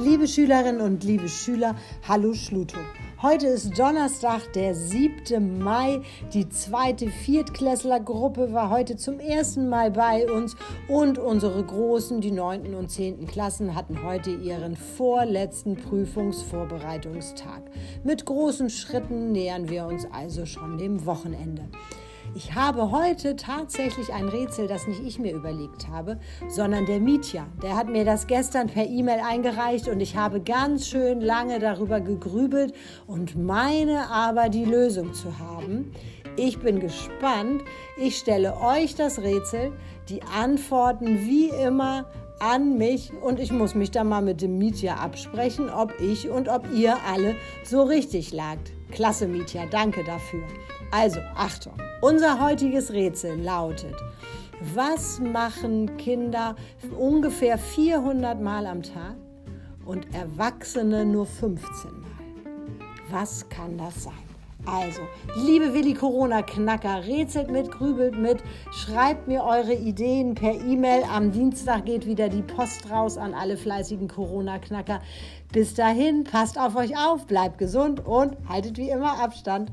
Liebe Schülerinnen und liebe Schüler, hallo Schluto. Heute ist Donnerstag, der 7. Mai. Die zweite Viertklässlergruppe war heute zum ersten Mal bei uns und unsere Großen, die 9. und 10. Klassen, hatten heute ihren vorletzten Prüfungsvorbereitungstag. Mit großen Schritten nähern wir uns also schon dem Wochenende. Ich habe heute tatsächlich ein Rätsel, das nicht ich mir überlegt habe, sondern der Mietja. Der hat mir das gestern per E-Mail eingereicht und ich habe ganz schön lange darüber gegrübelt und meine aber die Lösung zu haben. Ich bin gespannt. Ich stelle euch das Rätsel, die Antworten wie immer an mich und ich muss mich dann mal mit dem Mietja absprechen, ob ich und ob ihr alle so richtig lagt. Klasse, Mietja, danke dafür. Also, Achtung, unser heutiges Rätsel lautet, was machen Kinder ungefähr 400 Mal am Tag und Erwachsene nur 15 Mal? Was kann das sein? Also, liebe Willi Corona-Knacker, rätselt mit, grübelt mit, schreibt mir eure Ideen per E-Mail. Am Dienstag geht wieder die Post raus an alle fleißigen Corona-Knacker. Bis dahin, passt auf euch auf, bleibt gesund und haltet wie immer Abstand.